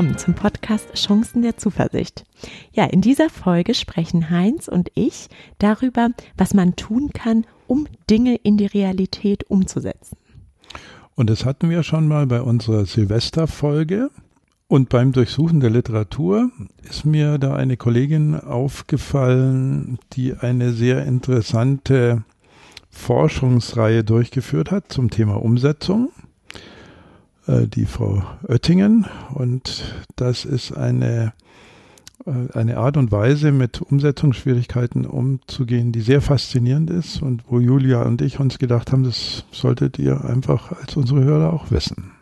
Willkommen zum Podcast Chancen der Zuversicht. Ja, in dieser Folge sprechen Heinz und ich darüber, was man tun kann, um Dinge in die Realität umzusetzen. Und das hatten wir schon mal bei unserer Silvesterfolge. Und beim Durchsuchen der Literatur ist mir da eine Kollegin aufgefallen, die eine sehr interessante Forschungsreihe durchgeführt hat zum Thema Umsetzung. Äh, die Frau Oettingen. Und das ist eine, äh, eine Art und Weise, mit Umsetzungsschwierigkeiten umzugehen, die sehr faszinierend ist und wo Julia und ich uns gedacht haben, das solltet ihr einfach als unsere Hörer auch wissen.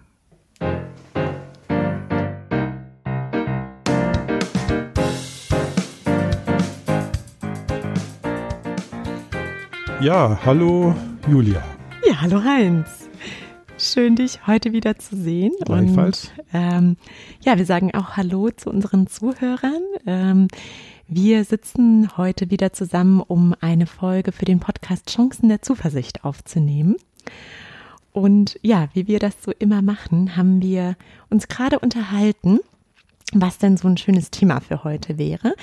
Ja, hallo Julia. Ja, hallo Heinz. Schön, dich heute wieder zu sehen. Gleichfalls. Und, ähm, ja, wir sagen auch Hallo zu unseren Zuhörern. Ähm, wir sitzen heute wieder zusammen, um eine Folge für den Podcast Chancen der Zuversicht aufzunehmen. Und ja, wie wir das so immer machen, haben wir uns gerade unterhalten, was denn so ein schönes Thema für heute wäre.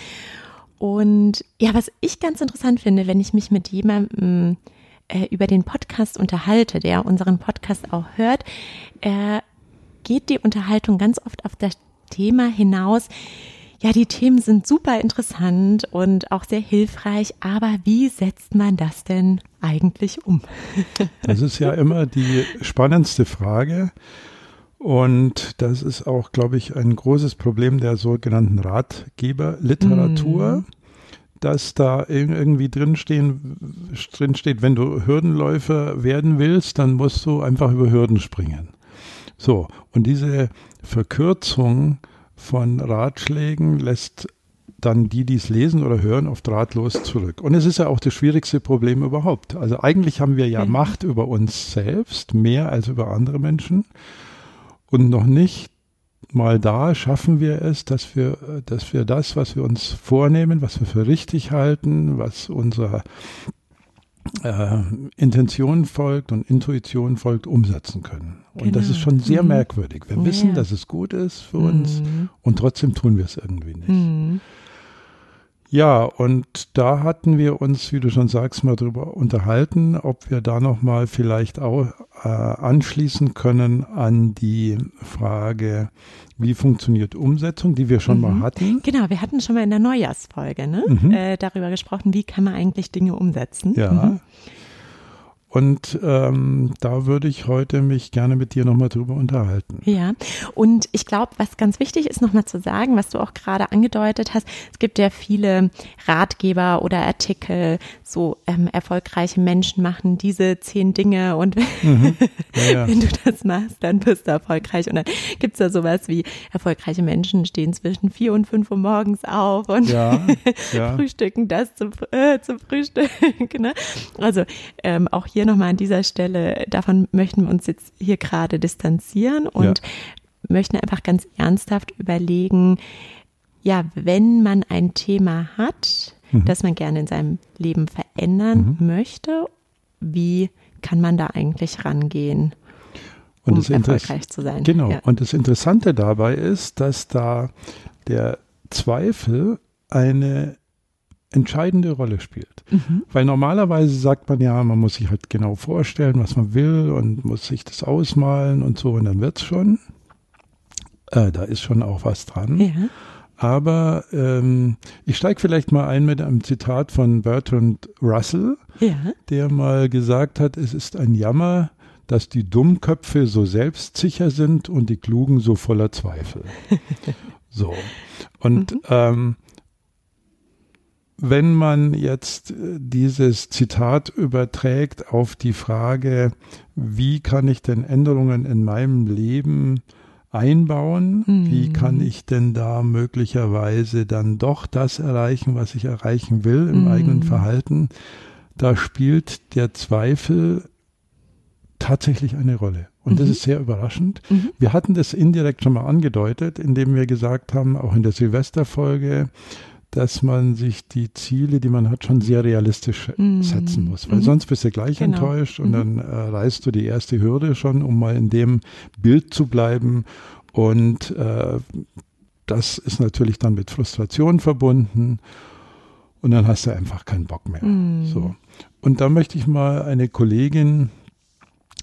Und ja, was ich ganz interessant finde, wenn ich mich mit jemandem äh, über den Podcast unterhalte, der unseren Podcast auch hört, äh, geht die Unterhaltung ganz oft auf das Thema hinaus. Ja, die Themen sind super interessant und auch sehr hilfreich, aber wie setzt man das denn eigentlich um? Das ist ja immer die spannendste Frage. Und das ist auch, glaube ich, ein großes Problem der sogenannten Ratgeberliteratur. Dass da irgendwie drinstehen, drinsteht, wenn du Hürdenläufer werden willst, dann musst du einfach über Hürden springen. So, und diese Verkürzung von Ratschlägen lässt dann die, die es lesen oder hören, oft ratlos zurück. Und es ist ja auch das schwierigste Problem überhaupt. Also eigentlich haben wir ja mhm. Macht über uns selbst, mehr als über andere Menschen. Und noch nicht mal da schaffen wir es, dass wir, dass wir das, was wir uns vornehmen, was wir für richtig halten, was unserer äh, Intention folgt und Intuition folgt, umsetzen können. Und genau. das ist schon sehr mhm. merkwürdig. Wir ja. wissen, dass es gut ist für uns mhm. und trotzdem tun wir es irgendwie nicht. Mhm. Ja, und da hatten wir uns, wie du schon sagst, mal drüber unterhalten, ob wir da nochmal vielleicht auch äh, anschließen können an die Frage, wie funktioniert Umsetzung, die wir schon mhm. mal hatten. Genau, wir hatten schon mal in der Neujahrsfolge ne? Mhm. Äh, darüber gesprochen, wie kann man eigentlich Dinge umsetzen. Ja. Mhm. Und ähm, da würde ich heute mich gerne mit dir nochmal drüber unterhalten. Ja, und ich glaube, was ganz wichtig ist, nochmal zu sagen, was du auch gerade angedeutet hast, es gibt ja viele Ratgeber oder Artikel, so ähm, erfolgreiche Menschen machen diese zehn Dinge und mhm. ja, ja. wenn du das machst, dann bist du erfolgreich. Und dann gibt's da sowas wie erfolgreiche Menschen stehen zwischen vier und fünf Uhr morgens auf und ja, frühstücken das zum, äh, zum Frühstück. ne? Also ähm, auch hier nochmal an dieser Stelle, davon möchten wir uns jetzt hier gerade distanzieren und ja. möchten einfach ganz ernsthaft überlegen, ja, wenn man ein Thema hat, mhm. das man gerne in seinem Leben verändern mhm. möchte, wie kann man da eigentlich rangehen? um erfolgreich zu sein. Genau. Ja. Und das Interessante dabei ist, dass da der Zweifel eine entscheidende Rolle spielt. Mhm. Weil normalerweise sagt man ja, man muss sich halt genau vorstellen, was man will und muss sich das ausmalen und so und dann wird es schon. Äh, da ist schon auch was dran. Ja. Aber ähm, ich steige vielleicht mal ein mit einem Zitat von Bertrand Russell, ja. der mal gesagt hat, es ist ein Jammer, dass die Dummköpfe so selbstsicher sind und die Klugen so voller Zweifel. so. Und mhm. ähm, wenn man jetzt äh, dieses Zitat überträgt auf die Frage, wie kann ich denn Änderungen in meinem Leben einbauen? Mhm. Wie kann ich denn da möglicherweise dann doch das erreichen, was ich erreichen will im mhm. eigenen Verhalten? Da spielt der Zweifel tatsächlich eine Rolle. Und mhm. das ist sehr überraschend. Mhm. Wir hatten das indirekt schon mal angedeutet, indem wir gesagt haben, auch in der Silvesterfolge, dass man sich die Ziele, die man hat, schon sehr realistisch mhm. setzen muss. Weil mhm. sonst bist du gleich genau. enttäuscht und mhm. dann äh, reißt du die erste Hürde schon, um mal in dem Bild zu bleiben. Und äh, das ist natürlich dann mit Frustration verbunden. Und dann hast du einfach keinen Bock mehr. Mhm. So. Und da möchte ich mal eine Kollegin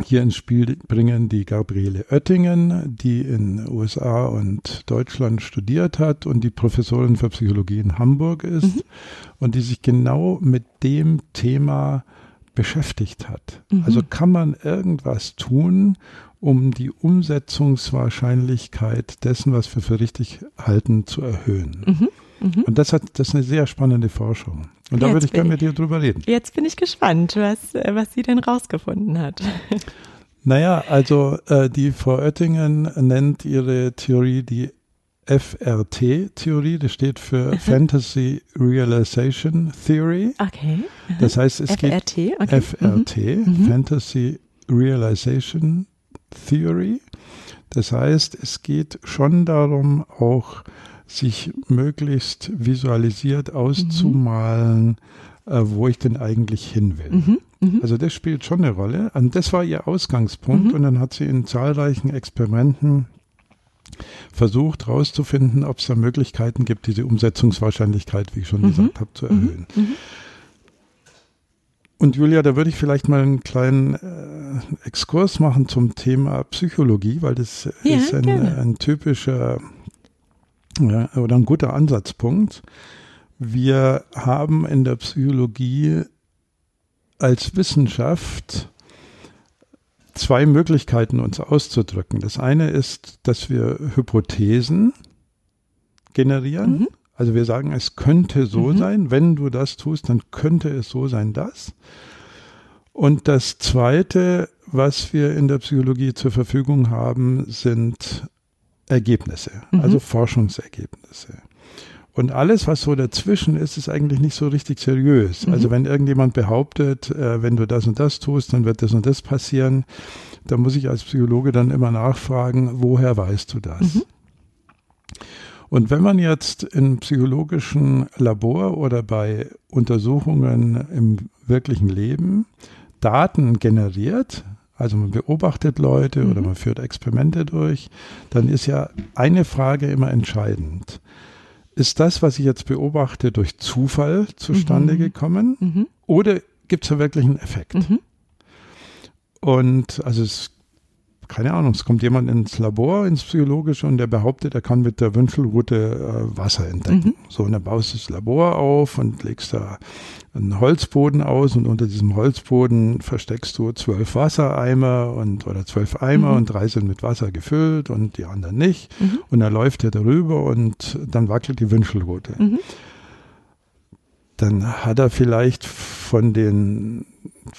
hier ins Spiel bringen, die Gabriele Oettingen, die in USA und Deutschland studiert hat und die Professorin für Psychologie in Hamburg ist Mhm. und die sich genau mit dem Thema beschäftigt hat. Mhm. Also kann man irgendwas tun, um die Umsetzungswahrscheinlichkeit dessen, was wir für richtig halten, zu erhöhen. Mhm. Mhm. Und das hat, das ist eine sehr spannende Forschung. Und da Jetzt würde ich gerne mit dir drüber reden. Jetzt bin ich gespannt, was, äh, was sie denn rausgefunden hat. Naja, also äh, die Frau Oettingen nennt ihre Theorie die FRT-Theorie. Das steht für Fantasy Realization Theory. Okay. Das heißt, es geht FRT, okay. FRT, Mhm. Fantasy Realization Theory. Das heißt, es geht schon darum, auch sich möglichst visualisiert auszumalen, äh, wo ich denn eigentlich hin will. Mhm. Mhm. Also das spielt schon eine Rolle. Und das war ihr Ausgangspunkt. Mhm. Und dann hat sie in zahlreichen Experimenten versucht herauszufinden, ob es da Möglichkeiten gibt, diese Umsetzungswahrscheinlichkeit, wie ich schon Mhm. gesagt habe, zu erhöhen. Mhm. Und Julia, da würde ich vielleicht mal einen kleinen äh, Exkurs machen zum Thema Psychologie, weil das Ja, ist ein, ein typischer ja, oder ein guter Ansatzpunkt. Wir haben in der Psychologie als Wissenschaft zwei Möglichkeiten, uns auszudrücken. Das eine ist, dass wir Hypothesen generieren. Mhm. Also wir sagen, es könnte so Mhm. sein, wenn du das tust, dann könnte es so sein, das. Und das Zweite, was wir in der Psychologie zur Verfügung haben, sind Ergebnisse, Mhm. also Forschungsergebnisse. Und alles, was so dazwischen ist, ist eigentlich nicht so richtig seriös. Mhm. Also wenn irgendjemand behauptet, äh, wenn du das und das tust, dann wird das und das passieren, da muss ich als Psychologe dann immer nachfragen, woher weißt du das? Mhm. Und wenn man jetzt im psychologischen Labor oder bei Untersuchungen im wirklichen Leben Daten generiert, also man beobachtet Leute oder Mhm. man führt Experimente durch, dann ist ja eine Frage immer entscheidend. Ist das, was ich jetzt beobachte, durch Zufall zustande Mhm. gekommen Mhm. oder gibt es da wirklich einen Effekt? Mhm. Und also es, keine Ahnung, es kommt jemand ins Labor, ins Psychologische und der behauptet, er kann mit der Wünschelrute äh, Wasser entdecken. Mhm. So, und dann baust du das Labor auf und legst da einen Holzboden aus und unter diesem Holzboden versteckst du zwölf Wassereimer und oder zwölf Eimer Mhm. und drei sind mit Wasser gefüllt und die anderen nicht. Mhm. Und dann läuft er darüber und dann wackelt die Wünschelrute Mhm. dann hat er vielleicht von den,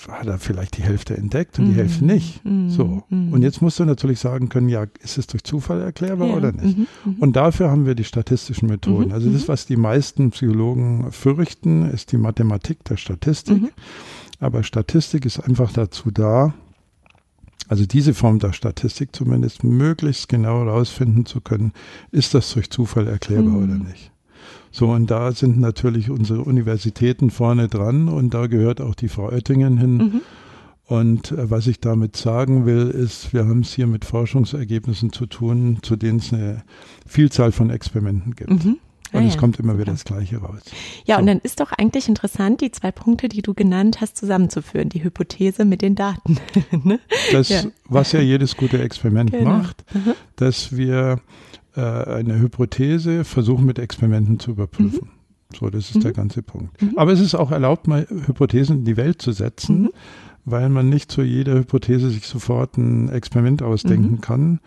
hat er vielleicht die Hälfte entdeckt und die Mhm. Hälfte nicht. Mhm. So. Mhm. Und jetzt musst du natürlich sagen können, ja, ist es durch Zufall erklärbar Ja. oder nicht? Mhm. Mhm. Und dafür haben wir die statistischen Methoden. Mhm. Also das, was die meisten Psychologen fürchten, ist die Mathematik der Statistik. Mhm. Aber Statistik ist einfach dazu da, also diese Form der Statistik zumindest möglichst genau herausfinden zu können, ist das durch Zufall erklärbar Mhm. oder nicht. So, und da sind natürlich unsere Universitäten vorne dran und da gehört auch die Frau Oettingen hin. Mhm. Und äh, was ich damit sagen will, ist, wir haben es hier mit Forschungsergebnissen zu tun, zu denen es eine Vielzahl von Experimenten gibt. Mhm. Ah, Und es ja. kommt immer wieder das Gleiche raus. Ja, So. und dann ist doch eigentlich interessant, die zwei Punkte, die du genannt hast, zusammenzuführen. Die Hypothese mit den Daten. ne? Das, Ja. was ja jedes gute Experiment Genau. macht, Mhm. dass wir äh, eine Hypothese versuchen mit Experimenten zu überprüfen. So, das ist Mhm. der ganze Punkt. Mhm. Aber es ist auch erlaubt, mal Hypothesen in die Welt zu setzen, Mhm. weil man nicht zu jeder Hypothese sich sofort ein Experiment ausdenken Mhm. kann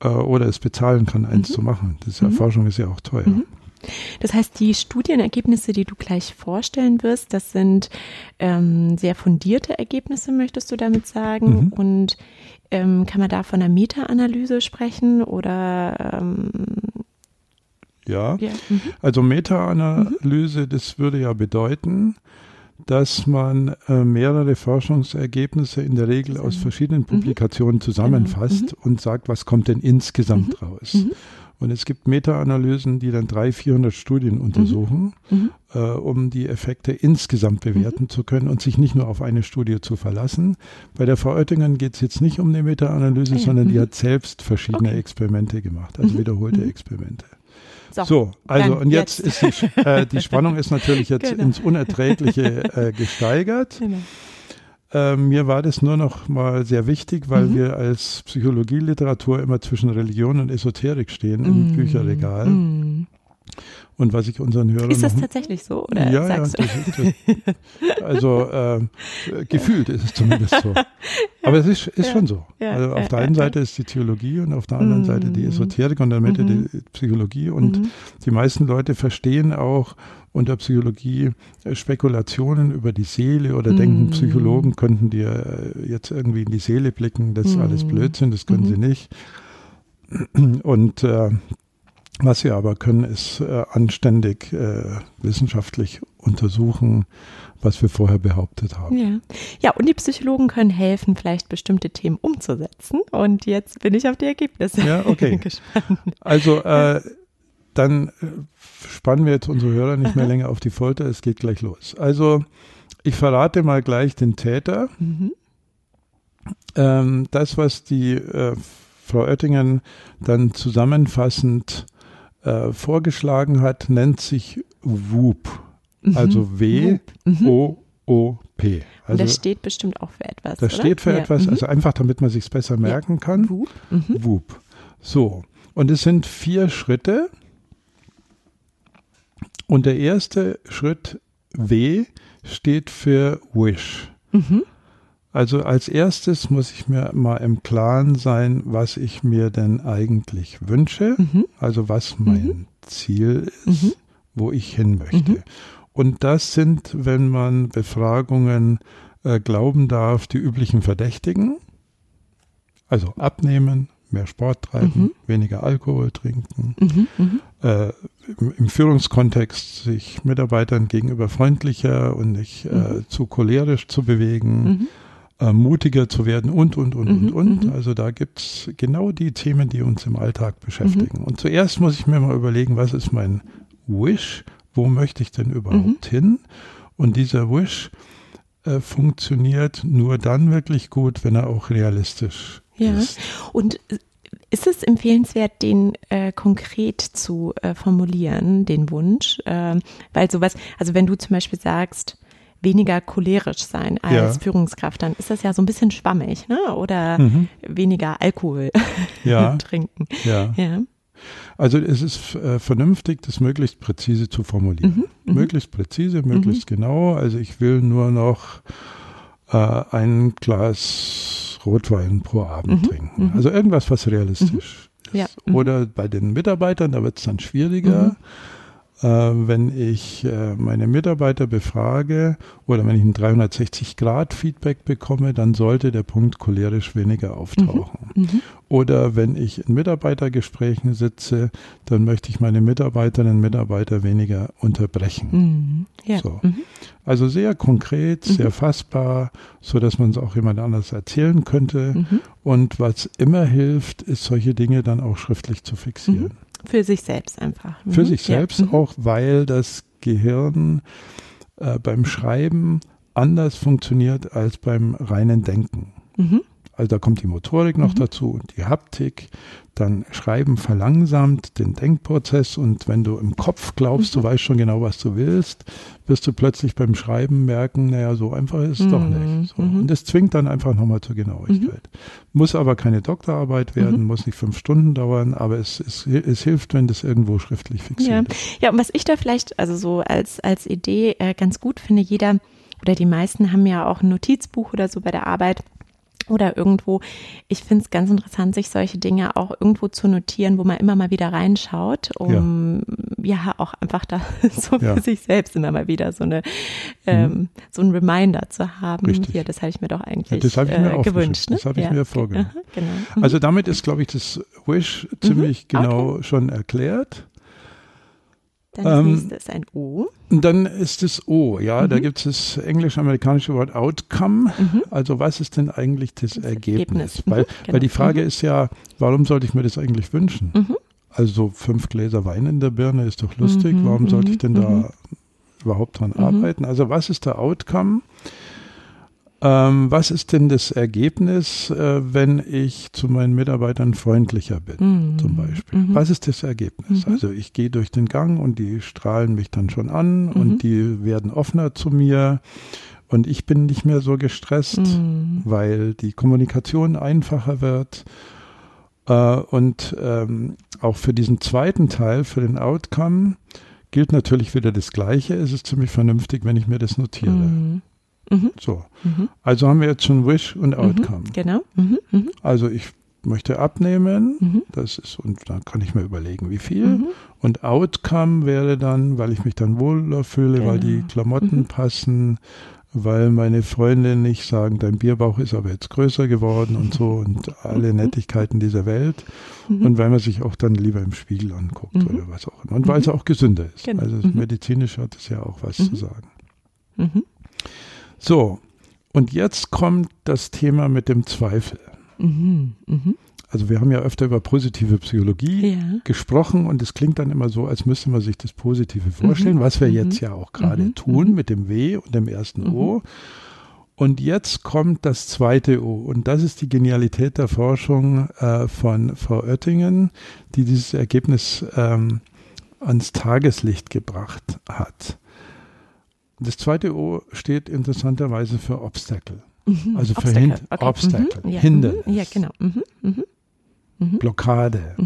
äh, oder es bezahlen kann, eins Mhm. zu machen. Das ist ja, Mhm. Forschung ist ja auch teuer. Mhm. Das heißt, die Studienergebnisse, die du gleich vorstellen wirst, das sind ähm, sehr fundierte Ergebnisse, möchtest du damit sagen? Mhm. Und ähm, kann man da von einer Meta-Analyse sprechen oder ähm, Ja. ja? Mhm. Also Meta-Analyse, das würde ja bedeuten, dass man äh, mehrere Forschungsergebnisse in der Regel aus verschiedenen Mhm. Publikationen zusammenfasst Genau. und sagt, was kommt denn insgesamt raus. Mhm. Und es gibt Meta-Analysen, die dann 300, 400 Studien Mhm. untersuchen, äh, um die Effekte insgesamt bewerten Mhm. zu können und sich nicht nur auf eine Studie zu verlassen. Bei der Frau Oettingen geht es jetzt nicht um eine Meta-Analyse, Ah ja, sondern die mhm. hat selbst verschiedene Okay. Experimente gemacht, also Mhm, wiederholte mhm. Experimente. So, So, also und jetzt, ist die, äh, die Spannung ist natürlich jetzt Genau. ins Unerträgliche äh, gesteigert. Genau. Äh, mir war das nur noch mal sehr wichtig, weil Mhm. wir als Psychologieliteratur immer zwischen Religion und Esoterik stehen im Mm, Bücherregal. mm. Und was ich unseren Hörern Ist das noch tatsächlich so? Oder ja, ja, das das, also äh, gefühlt ist es zumindest so. Aber es ist, ist Ja, schon so. ja, also auf der einen Seite ist die Theologie und auf der anderen Mhm. Seite die Esoterik und in der Mitte Mhm. die Psychologie. Und Mhm. die meisten Leute verstehen auch unter Psychologie äh, Spekulationen über die Seele oder denken, Mhm. Psychologen könnten dir äh, jetzt irgendwie in die Seele blicken. Das ist Mhm. alles Blödsinn, das können Mhm. sie nicht. Und äh, was sie aber können, ist äh, anständig äh, wissenschaftlich untersuchen, was wir vorher behauptet haben. Ja. ja, und die Psychologen können helfen, vielleicht bestimmte Themen umzusetzen. Und jetzt bin ich auf die Ergebnisse Ja, okay. gespannt. Also äh, dann äh, spannen wir jetzt unsere Hörer nicht mehr länger auf die Folter. Es geht gleich los. Also ich verrate mal gleich den Täter. Mhm. Ähm, das, was die äh, Frau Oettingen dann zusammenfassend äh, vorgeschlagen hat, nennt sich WOOP. Mhm. Also Mhm. W-O-O-P. Und Also das steht bestimmt auch für etwas. das oder? steht für ja. etwas, Mhm. also einfach damit man sich besser merken kann. Whoop. Mhm. WOOP. So, und es sind vier Schritte. Und der erste Schritt W steht für Wish. Mhm. Also als erstes muss ich mir mal im Klaren sein, was ich mir denn eigentlich wünsche, Mhm. also was mein Ziel ist, Mhm. wo ich hin möchte. Mhm. Und das sind, wenn man Befragungen äh, glauben darf, die üblichen Verdächtigen. Also abnehmen, mehr Sport treiben, Mhm. weniger Alkohol trinken, Mhm. Mhm. äh, im, im Führungskontext sich Mitarbeitern gegenüber freundlicher und nicht äh, Mhm. zu cholerisch zu bewegen, Mhm. Äh, mutiger zu werden und, und, und, Mhm, und, und. mhm. Also da gibt's genau die Themen, die uns im Alltag beschäftigen. Und zuerst muss ich mir mal überlegen, was ist mein Wish? Wo möchte ich denn überhaupt hin? Und dieser Wish äh, funktioniert nur dann wirklich gut, wenn er auch realistisch Ja. ist. Und ist es empfehlenswert, den äh, konkret zu äh, formulieren, den Wunsch? Ähm, weil sowas, also wenn du zum Beispiel sagst, weniger cholerisch sein als Ja. Führungskraft, dann ist das ja so ein bisschen schwammig, ne? Oder Mhm. weniger Alkohol Ja, trinken. ja. Ja. Also es ist äh, vernünftig, das möglichst präzise zu formulieren. Mhm, mhm. Möglichst präzise, möglichst genau. Also ich will nur noch äh, ein Glas Rotwein pro Abend Mhm, trinken. mhm. Also irgendwas, was realistisch ist. Ja, mhm. Oder bei den Mitarbeitern, da wird es dann schwieriger. Äh, wenn ich äh, meine Mitarbeiter befrage oder wenn ich ein 360-Grad-Feedback bekomme, dann sollte der Punkt cholerisch weniger auftauchen. Mhm. Oder wenn ich in Mitarbeitergesprächen sitze, dann möchte ich meine Mitarbeiterinnen und Mitarbeiter weniger unterbrechen. Mhm. Ja. So. Mhm. Also sehr konkret, Mhm. sehr fassbar, so dass man es auch jemand anders erzählen könnte. Mhm. Und was immer hilft, ist solche Dinge dann auch schriftlich zu fixieren. Für sich selbst einfach. Mhm. Für sich selbst ja. mhm. auch, weil das Gehirn äh, beim Schreiben anders funktioniert als beim reinen Denken. Mhm. Also da kommt die Motorik noch Mhm. dazu und die Haptik. Dann Schreiben verlangsamt den Denkprozess und wenn du im Kopf glaubst, Mhm. du weißt schon genau, was du willst, wirst du plötzlich beim Schreiben merken, naja, so einfach ist es doch Mhm. nicht. So. Mhm. Und das zwingt dann einfach nochmal zur Genauigkeit. Muss aber keine Doktorarbeit werden, Mhm. muss nicht fünf Stunden dauern, aber es, es, es hilft, wenn das irgendwo schriftlich Ja. fixiert ist. ja, und was ich da vielleicht, also so als, als Idee äh, ganz gut finde, jeder oder die meisten haben ja auch ein Notizbuch oder so bei der Arbeit oder irgendwo. Ich finde es ganz interessant, sich solche Dinge auch irgendwo zu notieren, wo man immer mal wieder reinschaut, um ja, auch einfach da so Ja. Mhm. für sich selbst immer mal wieder so eine ähm, so ein Reminder zu haben. Richtig. Hier, das habe ich mir doch eigentlich Ja, das habe ich mir äh, gewünscht. Ne? Das habe ich ja. mir vorgenommen. Genau. Mhm. Also damit ist, glaube ich, das Wish ziemlich genau schon erklärt. Dann das ähm, nächste ist ein O. Und dann ist es O, ja, da Mhm. gibt es das englisch-amerikanische Wort Outcome. Mhm. Also was ist denn eigentlich das, Das Ergebnis? Ergebnis. Weil, Mhm, weil die genau. Frage Mhm. ist ja, warum sollte ich mir das eigentlich wünschen? Mhm. also fünf Gläser Wein in der Birne ist doch lustig, Mhm, warum sollte mhm, ich denn mhm. da überhaupt dran Mhm. arbeiten? Also was ist der Outcome? Ähm, was ist denn das Ergebnis, äh, wenn ich zu meinen Mitarbeitern freundlicher bin? Mhm. zum Beispiel. Mhm. Was ist das Ergebnis? Mhm. Also ich gehe durch den Gang und die strahlen mich dann schon an Mhm. und die werden offener zu mir und ich bin nicht mehr so gestresst, Mhm. weil die Kommunikation einfacher wird. Äh, und ähm, auch für diesen zweiten Teil, für den Outcome, gilt natürlich wieder das Gleiche. Es ist ziemlich vernünftig, wenn ich mir das notiere. Mhm. So. Mhm. Also haben wir jetzt schon Wish und Outcome. Mhm. Genau. Mhm. Mhm. Also ich möchte abnehmen, das ist, und da kann ich mir überlegen, wie viel. Und Outcome wäre dann, weil ich mich dann wohler fühle, weil die Genau. Klamotten passen, weil meine Freunde nicht sagen, dein Bierbauch ist aber jetzt größer geworden und so und alle Nettigkeiten dieser Welt. Mhm. Und weil man sich auch dann lieber im Spiegel anguckt Mhm. oder was auch immer. Und weil es auch gesünder ist. Genau. Also medizinisch hat es ja auch was zu sagen. Mhm. So, und jetzt kommt das Thema mit dem Zweifel. Mhm. Mhm. Also wir haben ja öfter über positive Psychologie Ja. gesprochen und es klingt dann immer so, als müsste man sich das Positive vorstellen, Mhm. was wir Mhm. jetzt ja auch gerade Mhm. tun Mhm. mit dem W und dem ersten Mhm. O. Und jetzt kommt das zweite O und das ist die Genialität der Forschung äh, von Frau Oettingen, die dieses Ergebnis ähm, ans Tageslicht gebracht hat. Das zweite O steht interessanterweise für Obstacle, Mhm. Also für Obstacle. Hin- Okay. Obstacle, Mhm. Ja. Hindernis. Mhm. Ja, genau. Mhm. Mhm. Blockade,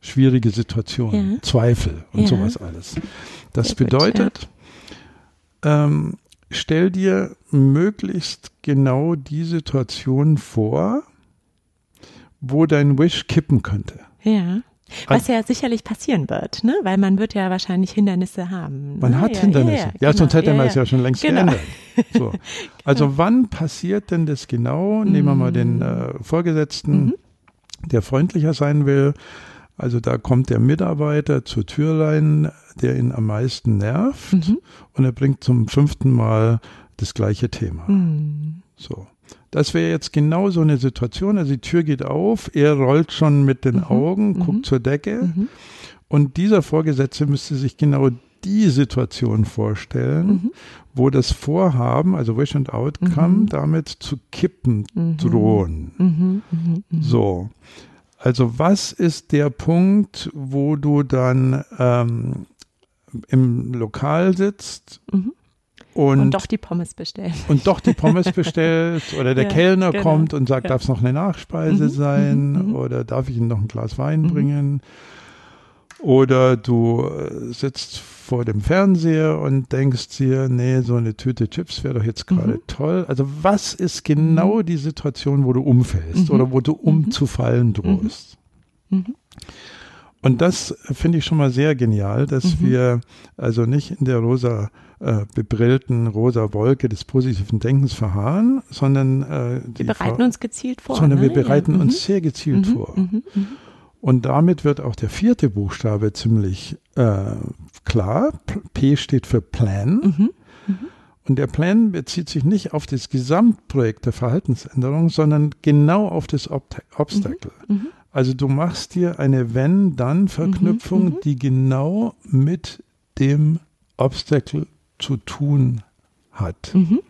schwierige Situationen, Ja. Zweifel und Ja. sowas alles. Das Sehr gut, bedeutet, ähm, stell dir möglichst genau die Situation vor, wo dein Wish kippen könnte. Ja. Was ja sicherlich passieren wird, ne? Weil man wird ja wahrscheinlich Hindernisse haben. Man ne? hat ja, Hindernisse. Ja, Ja, ja, genau. sonst hätte ja, man es ja schon längst Genau. geändert. So. Also wann passiert denn das genau? Nehmen wir mal den äh, Vorgesetzten, Mhm. der freundlicher sein will. Also da kommt der Mitarbeiter zur Tür rein, der ihn am meisten nervt Mhm. und er bringt zum fünften Mal das gleiche Thema. Mhm. So. Das wäre jetzt genau so eine Situation. Also die Tür geht auf, er rollt schon mit den Mhm. Augen, Mhm. guckt zur Decke Mhm. und dieser Vorgesetzte müsste sich genau die Situation vorstellen, Mhm. wo das Vorhaben, also Wish and Outcome, Mhm. damit zu kippen Mhm. drohen. Mhm. Mhm. Mhm. So. Also was ist der Punkt, wo du dann ähm, im Lokal sitzt Mhm. Und, Und doch die Pommes bestellen. und doch die Pommes bestellst oder der Ja, Kellner genau. kommt und sagt, Ja. darf es noch eine Nachspeise Mhm, sein mhm, mhm. oder darf ich Ihnen noch ein Glas Wein Mhm. bringen? Oder du äh, sitzt vor dem Fernseher und denkst dir, nee, so eine Tüte Chips wäre doch jetzt gerade Mhm. toll. Also was ist genau die Situation, wo du umfällst Mhm. oder wo du Mhm. umzufallen drohst? Mhm. Und das finde ich schon mal sehr genial, dass Mhm. wir also nicht in der rosa äh, bebrillten rosa Wolke des positiven Denkens verharren, sondern äh, die Wir bereiten uns gezielt vor. sondern ne? wir bereiten ja. uns sehr gezielt mhm. vor. Mhm. Mhm. Und damit wird auch der vierte Buchstabe ziemlich äh, klar. P- steht für Plan. Mhm. Und der Plan bezieht sich nicht auf das Gesamtprojekt der Verhaltensänderung, sondern genau auf das Obstacle. Mhm. Also du machst dir eine Wenn-Dann-Verknüpfung, Mhm, mhm. die genau mit dem Obstacle zu tun hat. Mhm.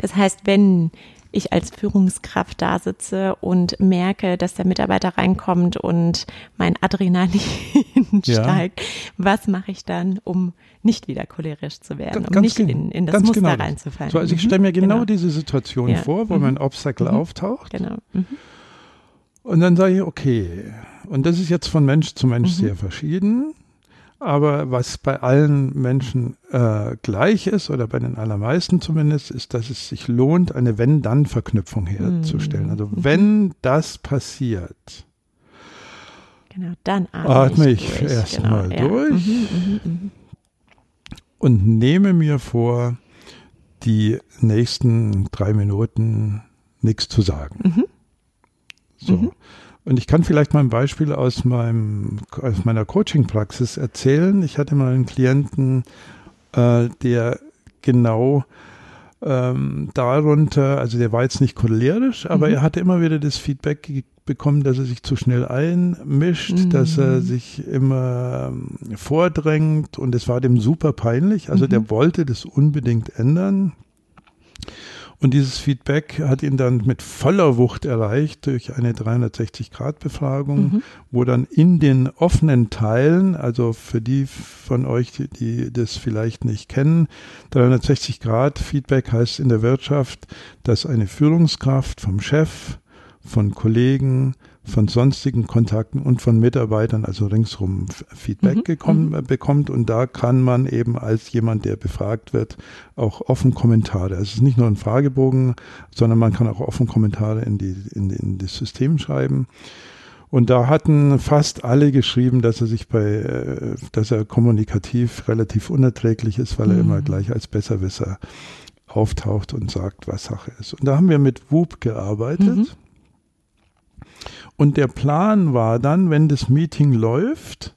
Das heißt, wenn ich als Führungskraft da sitze und merke, dass der Mitarbeiter reinkommt und mein Adrenalin Ja. steigt, was mache ich dann, um nicht wieder cholerisch zu werden, Ganz- um nicht in, in das Muster genau reinzufallen? So, also ich Mhm. stelle mir genau, Genau. diese Situation Ja. vor, wo Mhm. mein Obstacle Mhm. auftaucht. Genau. Mhm. Und dann sage ich, okay, und das ist jetzt von Mensch zu Mensch Mhm. sehr verschieden. Aber was bei allen Menschen äh, gleich ist, oder bei den allermeisten zumindest, ist, dass es sich lohnt, eine Wenn-Dann-Verknüpfung herzustellen. Also Mhm. wenn das passiert, Genau, dann atme, Atme ich, ich durch. erst genau, ja. durch. Mhm, mhm, mhm. und nehme mir vor, die nächsten drei Minuten nichts zu sagen. Mhm. So. Mhm. Und ich kann vielleicht mal ein Beispiel aus, meinem, aus meiner Coaching-Praxis erzählen. Ich hatte mal einen Klienten, äh, der genau ähm, darunter, also der war jetzt nicht cholerisch, aber mhm. er hatte immer wieder das Feedback bekommen, dass er sich zu schnell einmischt, mhm. dass er sich immer ähm, vordrängt und es war dem super peinlich. Also mhm. der wollte das unbedingt ändern. Und dieses Feedback hat ihn dann mit voller Wucht erreicht durch eine 360-Grad-Befragung, mhm. wo dann in den offenen Teilen, also für die von euch, die, die das vielleicht nicht kennen, 360-Grad-Feedback heißt in der Wirtschaft, dass eine Führungskraft vom Chef, von Kollegen, von sonstigen Kontakten und von Mitarbeitern, also ringsrum Feedback mhm. gekommen, mhm. bekommt. Und da kann man eben als jemand, der befragt wird, auch offen Kommentare. Also es ist nicht nur ein Fragebogen, sondern man kann auch offen Kommentare in, die, in, in das System schreiben. Und da hatten fast alle geschrieben, dass er sich bei, äh, dass er kommunikativ relativ unerträglich ist, weil er immer mhm. gleich als Besserwisser auftaucht und sagt, was Sache ist. Und da haben wir mit WUP gearbeitet. Mhm. Und der Plan war dann, wenn das Meeting läuft,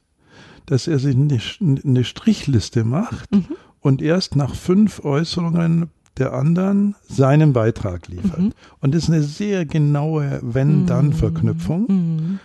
dass er sich eine, Strichliste macht mhm. und erst nach fünf Äußerungen der anderen seinen Beitrag liefert. Mhm. Und das ist eine sehr genaue Wenn-Dann-Verknüpfung. Mhm.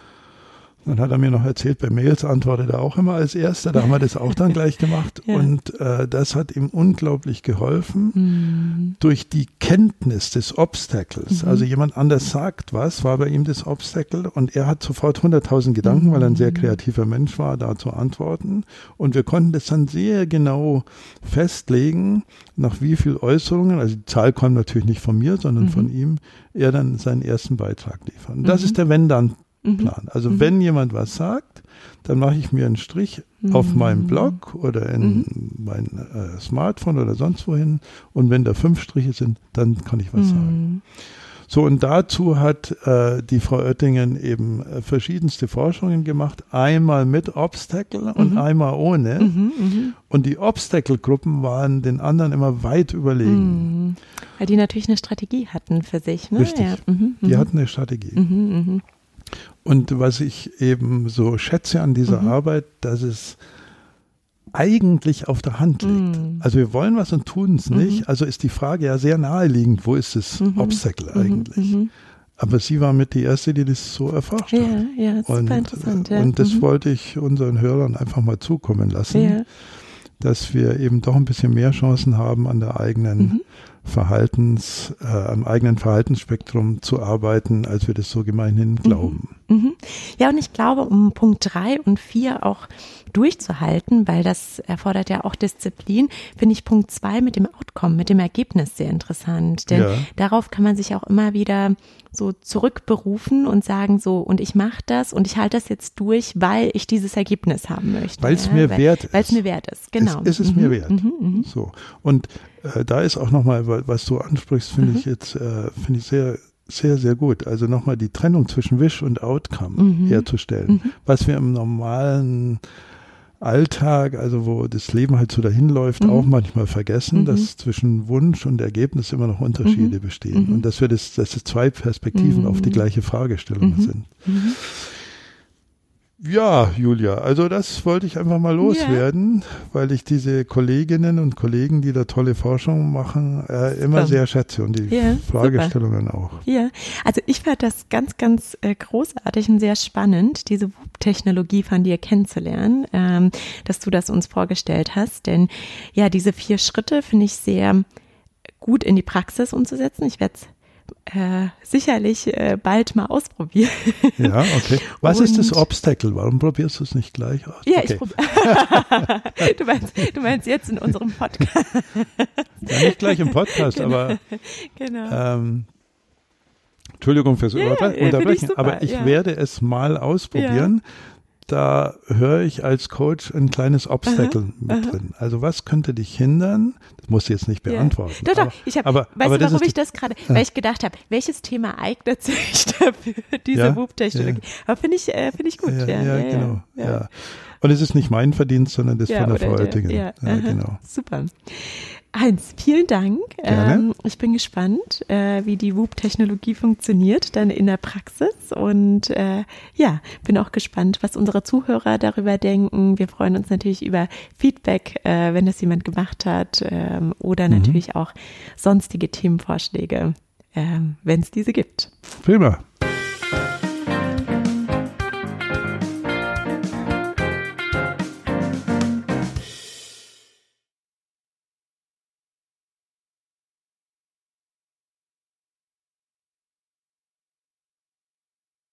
Dann hat er mir noch erzählt, bei Mails antwortet er auch immer als Erster. Da haben wir das auch dann gleich gemacht. ja. Und äh, das hat ihm unglaublich geholfen mhm. durch die Kenntnis des Obstacles. Mhm. Also jemand anders sagt was, war bei ihm das Obstacle und er hat sofort 100.000 Gedanken, mhm. weil er ein sehr mhm. kreativer Mensch war, da zu antworten. Und wir konnten das dann sehr genau festlegen, nach wie viel Äußerungen, also die Zahl kommt natürlich nicht von mir, sondern von mhm. ihm, er dann seinen ersten Beitrag liefert. Und das mhm. ist der Wenn-Dann Mhm. Plan. Also mhm. wenn jemand was sagt, dann mache ich mir einen Strich mhm. auf meinem Blog oder in mhm. mein äh, Smartphone oder sonst wohin. Und wenn da fünf Striche sind, dann kann ich was sagen. So, und dazu hat äh, die Frau Oettingen eben äh, verschiedenste Forschungen gemacht. Einmal mit Obstacle und mhm. einmal ohne. Mhm, mh. Und die Obstacle-Gruppen waren den anderen immer weit überlegen. Mhm. Weil die natürlich eine Strategie hatten für sich. Ne? Richtig. Ja. Mhm, die hatten eine Strategie. Und was ich eben so schätze an dieser mhm. Arbeit, dass es eigentlich auf der Hand liegt. Mhm. Also wir wollen was und tun es nicht. Mhm. Also ist die Frage ja sehr naheliegend, wo ist das mhm. Obstacle mhm. eigentlich? Mhm. Aber sie war mit die Erste, die das so erforscht ja, hat. Ja, super und, interessant. Ja. Und das wollte ich unseren Hörern einfach mal zukommen lassen, ja. dass wir eben doch ein bisschen mehr Chancen haben, an der eigenen Verhaltens, äh, am eigenen Verhaltensspektrum zu arbeiten, als wir das so gemeinhin mhm. glauben. Mhm. Ja, und ich glaube, um Punkt drei und vier auch durchzuhalten, weil das erfordert ja auch Disziplin, finde ich Punkt zwei mit dem Outcome, mit dem Ergebnis sehr interessant. Denn ja. darauf kann man sich auch immer wieder so zurückberufen und sagen so, und ich mache das und ich halte das jetzt durch, weil ich dieses Ergebnis haben möchte. Weil es ja, mir wert ist. Weil es mir wert ist, genau. Es, ist es mhm. mir wert. Mhm, mhm. So. Und äh, da ist auch nochmal, was du ansprichst, finde mhm. ich jetzt, äh, finde ich sehr, sehr, sehr gut. Also nochmal die Trennung zwischen Wish und Outcome mhm. herzustellen. Mhm. Was wir im normalen Alltag, also wo das Leben halt so dahin läuft, mhm. auch manchmal vergessen, mhm. dass zwischen Wunsch und Ergebnis immer noch Unterschiede mhm. bestehen und dass wir das, dass es zwei Perspektiven auf die gleiche Fragestellung sind. Ja, Julia, also das wollte ich einfach mal loswerden, ja. weil ich diese Kolleginnen und Kollegen, die da tolle Forschung machen, äh, immer super. sehr schätze und die ja, Fragestellungen super. auch. Ja, also ich fand das ganz, ganz äh, großartig und sehr spannend, diese technologie von dir kennenzulernen, ähm, dass du das uns vorgestellt hast. Denn ja, diese vier Schritte finde ich sehr gut in die Praxis umzusetzen. Ich werde es äh, sicherlich äh, bald mal ausprobieren. Ja, okay. Was Und, ist das Obstacle? Warum probierst du es nicht gleich aus? Ja, okay. ich du, meinst, du meinst jetzt in unserem Podcast. Ja, nicht gleich im Podcast, genau. aber genau. Ähm, Entschuldigung fürs ja, Unterbrechen, ich aber ich ja. werde es mal ausprobieren. Ja da höre ich als Coach ein kleines Obstacle aha, mit aha. drin. Also was könnte dich hindern? Das musst du jetzt nicht beantworten. Ja. Doch, doch, ich habe, weißt aber du, warum ich das gerade, weil ich gedacht habe, welches Thema eignet sich dafür, diese ja, WUP-Technologie? Ja. Aber finde ich, äh, finde ich gut. Ja, ja, genau. Ja. Und es ist nicht mein Verdienst, sondern das von der Frau Oettingen. Ja, genau. Super. Heinz, vielen Dank. Ähm, ich bin gespannt, äh, wie die WUP-Technologie funktioniert dann in der Praxis und äh, ja, bin auch gespannt, was unsere Zuhörer darüber denken. Wir freuen uns natürlich über Feedback, äh, wenn das jemand gemacht hat ähm, oder mhm. natürlich auch sonstige Themenvorschläge, ähm, wenn es diese gibt. Prima.